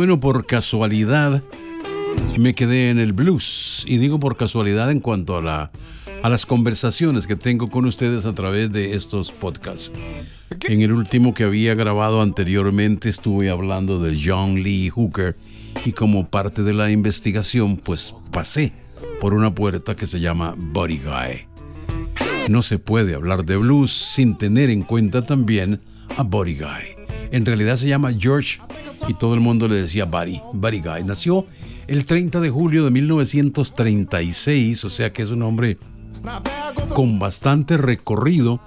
Bueno, por casualidad me quedé en el blues. Y digo por casualidad en cuanto a, la, a las conversaciones que tengo con ustedes a través de estos podcasts. En el último que había grabado anteriormente estuve hablando de John Lee Hooker y como parte de la investigación pues pasé por una puerta que se llama Buddy Guy. No se puede hablar de blues sin tener en cuenta también a Buddy Guy. En realidad se llama George y todo el mundo le decía Buddy, Buddy Guy. Nació el 30 de julio de 1936, o sea que es un hombre con bastante recorrido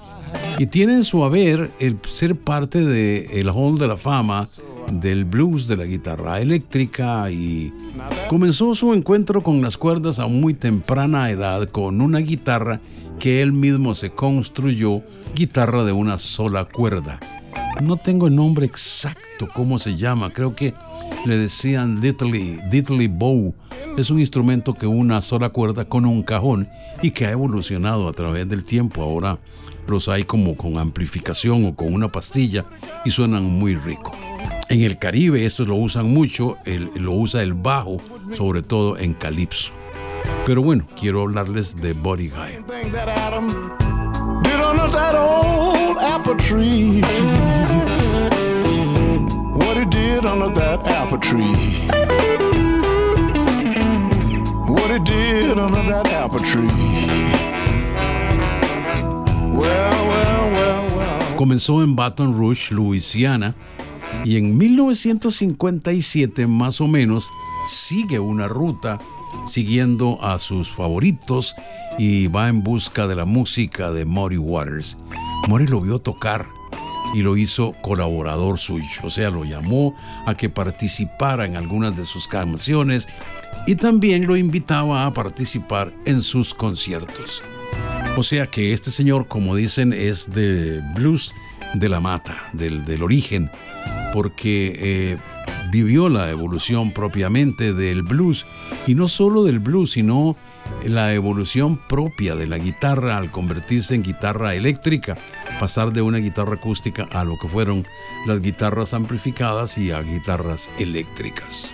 y tiene en su haber el ser parte del el Hall de la Fama del blues, de la guitarra eléctrica y comenzó su encuentro con las cuerdas a muy temprana edad con una guitarra que él mismo se construyó, guitarra de una sola cuerda. No tengo el nombre exacto, cómo se llama, creo que le decían diddly, diddly bow. Es un instrumento que una sola cuerda con un cajón y que ha evolucionado a través del tiempo. Ahora los hay como con amplificación o con una pastilla y suenan muy rico. En el Caribe estos lo usan mucho, lo usa el bajo, sobre todo en calipso. Pero bueno, quiero hablarles de Buddy Guy. Did under that that apple tree. Comenzó en Baton Rouge, Louisiana, y en 1957 más o menos sigue una ruta siguiendo a sus favoritos y va en busca de la música de Muddy Waters. Muddy lo vio tocar y lo hizo colaborador suyo, o sea, lo llamó a que participara en algunas de sus canciones y también lo invitaba a participar en sus conciertos. O sea que este señor, como dicen, es de blues de la mata, del, del origen, porque eh, vivió la evolución propiamente del blues, y no solo del blues, sino la evolución propia de la guitarra al convertirse en guitarra eléctrica, pasar de una guitarra acústica a lo que fueron las guitarras amplificadas y a guitarras eléctricas.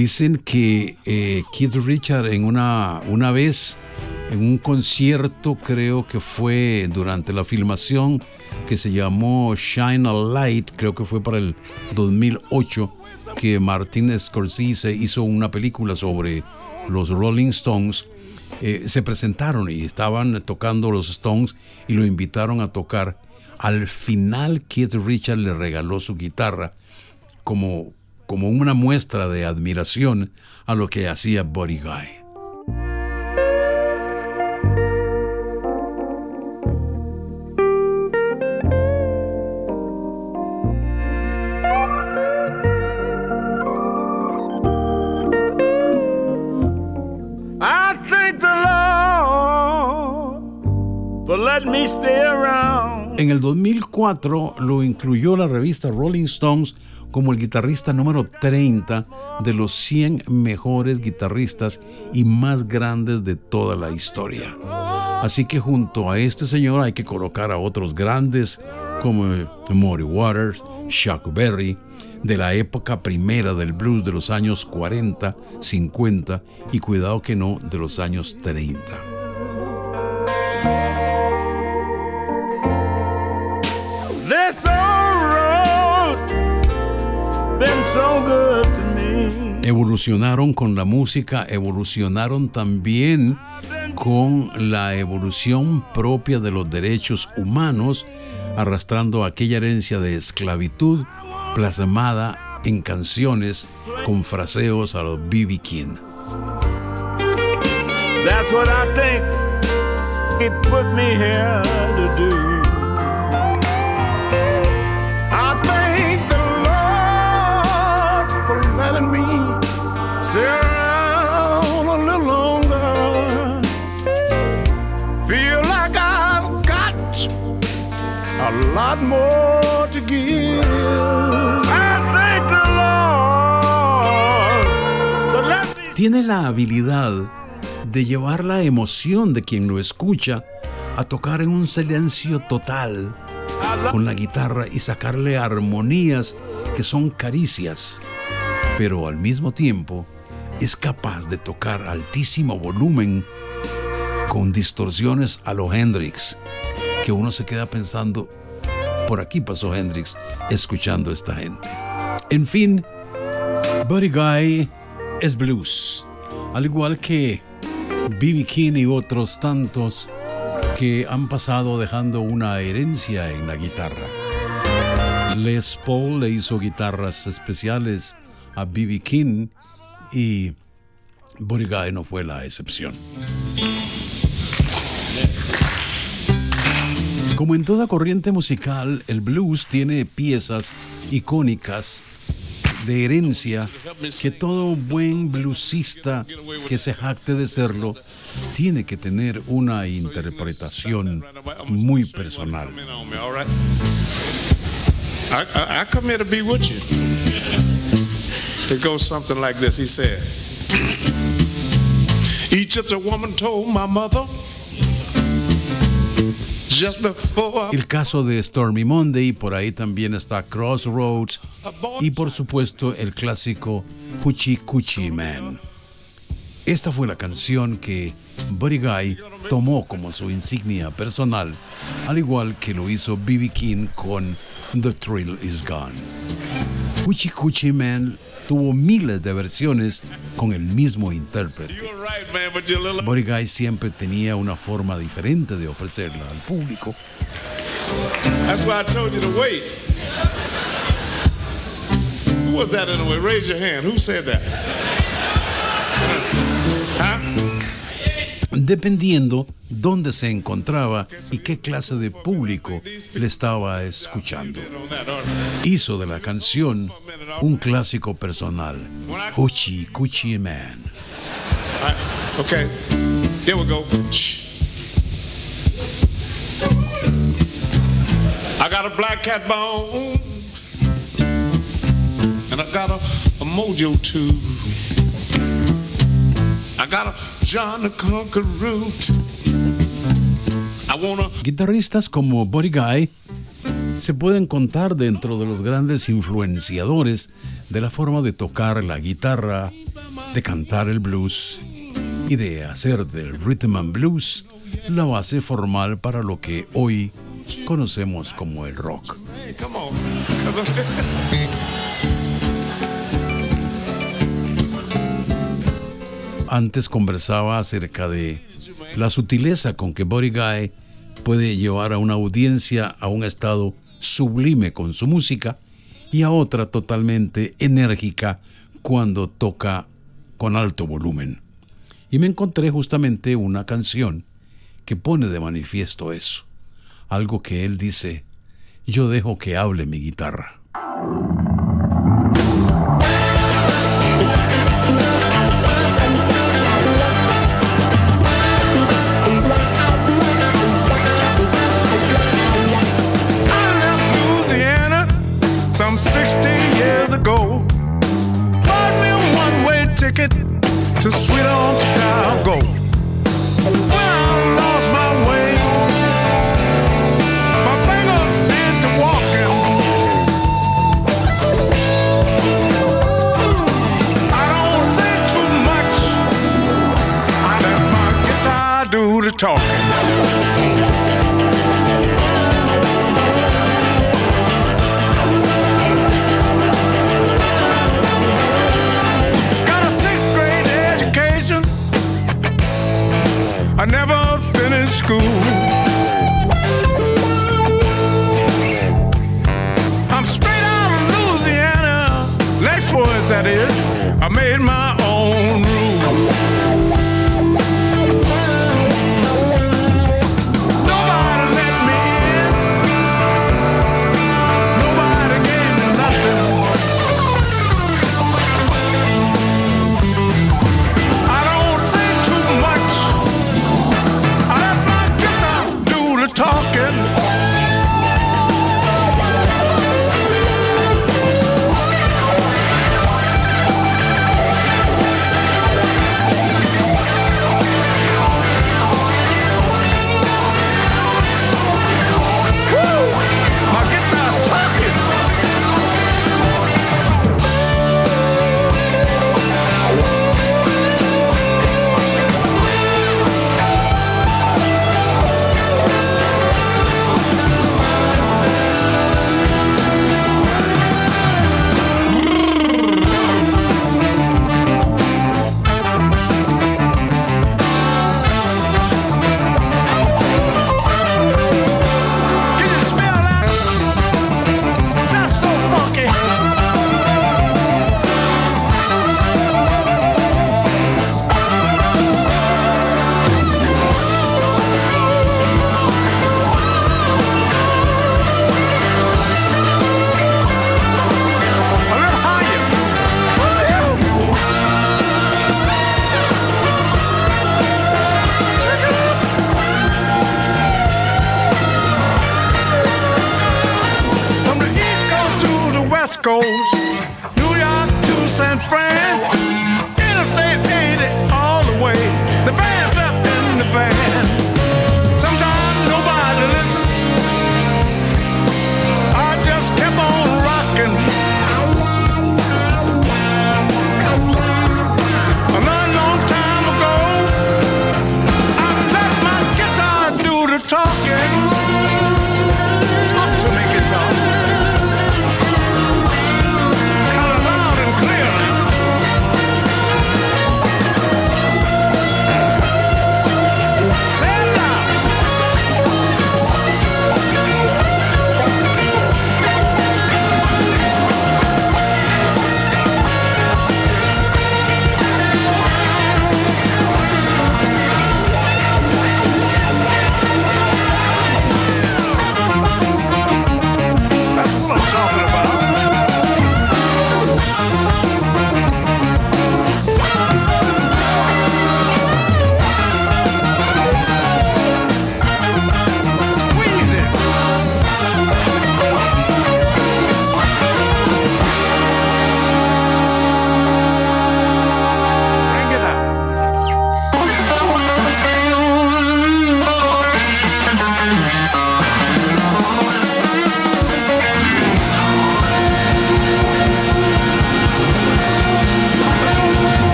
Dicen que eh, Keith Richard en una, una vez, en un concierto, creo que fue durante la filmación que se llamó Shine a Light, creo que fue para el 2008, que Martin Scorsese hizo una película sobre los Rolling Stones. Eh, se presentaron y estaban tocando los Stones y lo invitaron a tocar. Al final Keith Richard le regaló su guitarra como como una muestra de admiración a lo que hacía Buddy Guy. En el 2004 lo incluyó la revista Rolling Stones como el guitarrista número 30 de los 100 mejores guitarristas y más grandes de toda la historia. Así que junto a este señor hay que colocar a otros grandes como Maury Waters, Chuck Berry, de la época primera del blues de los años 40, 50 y cuidado que no, de los años 30. Evolucionaron con la música, evolucionaron también con la evolución propia de los derechos humanos, arrastrando aquella herencia de esclavitud plasmada en canciones con fraseos a los B.B. King. That's what I think it put me here to do. Stay tiene la habilidad de llevar la emoción de quien lo escucha a tocar en un silencio total con la guitarra y sacarle armonías que son caricias, pero al mismo tiempo es capaz de tocar altísimo volumen con distorsiones a lo Hendrix, que uno se queda pensando, por aquí pasó Hendrix escuchando a esta gente. En fin, Buddy Guy es blues, al igual que B.B. King y otros tantos que han pasado dejando una herencia en la guitarra. Les Paul le hizo guitarras especiales a B.B. King y Guy no fue la excepción. Como en toda corriente musical, el blues tiene piezas icónicas de herencia que todo buen bluesista que se jacte de serlo tiene que tener una interpretación muy personal. I, come here to. It goes something like this. He said, Egypt, woman told my mother. El caso de Stormy Monday, por ahí también está Crossroads y por supuesto el clásico Cuchi Cuchi Man. Esta fue la canción que Buddy Guy tomó como su insignia personal, al igual que lo hizo B.B. King con The Thrill Is Gone. Cuchi Cuchi Man tuvo miles de versiones con el mismo intérprete. Guy siempre tenía una forma diferente de ofrecerla al público. That's why I told you to wait. Who was that anyway? Raise your hand. Who said that? dependiendo dónde se encontraba y qué clase de público le estaba escuchando. Hizo de la canción un clásico personal, Hoochie Coochie Man. Okay, here we go. I got a black cat bone, and I got a, a mojo too. Guitarristas como Buddy Guy se pueden contar dentro de los grandes influenciadores de la forma de tocar la guitarra, de cantar el blues y de hacer del rhythm and blues la base formal para lo que hoy conocemos como el rock. Antes conversaba acerca de la sutileza con que Buddy Guy puede llevar a una audiencia a un estado sublime con su música y a otra totalmente enérgica cuando toca con alto volumen. Y me encontré justamente una canción que pone de manifiesto eso, algo que él dice, yo dejo que hable mi guitarra. The talking. I never finished school. I'm straight out of Louisiana, Lexwood, that is. I made my own rules. talking. goes.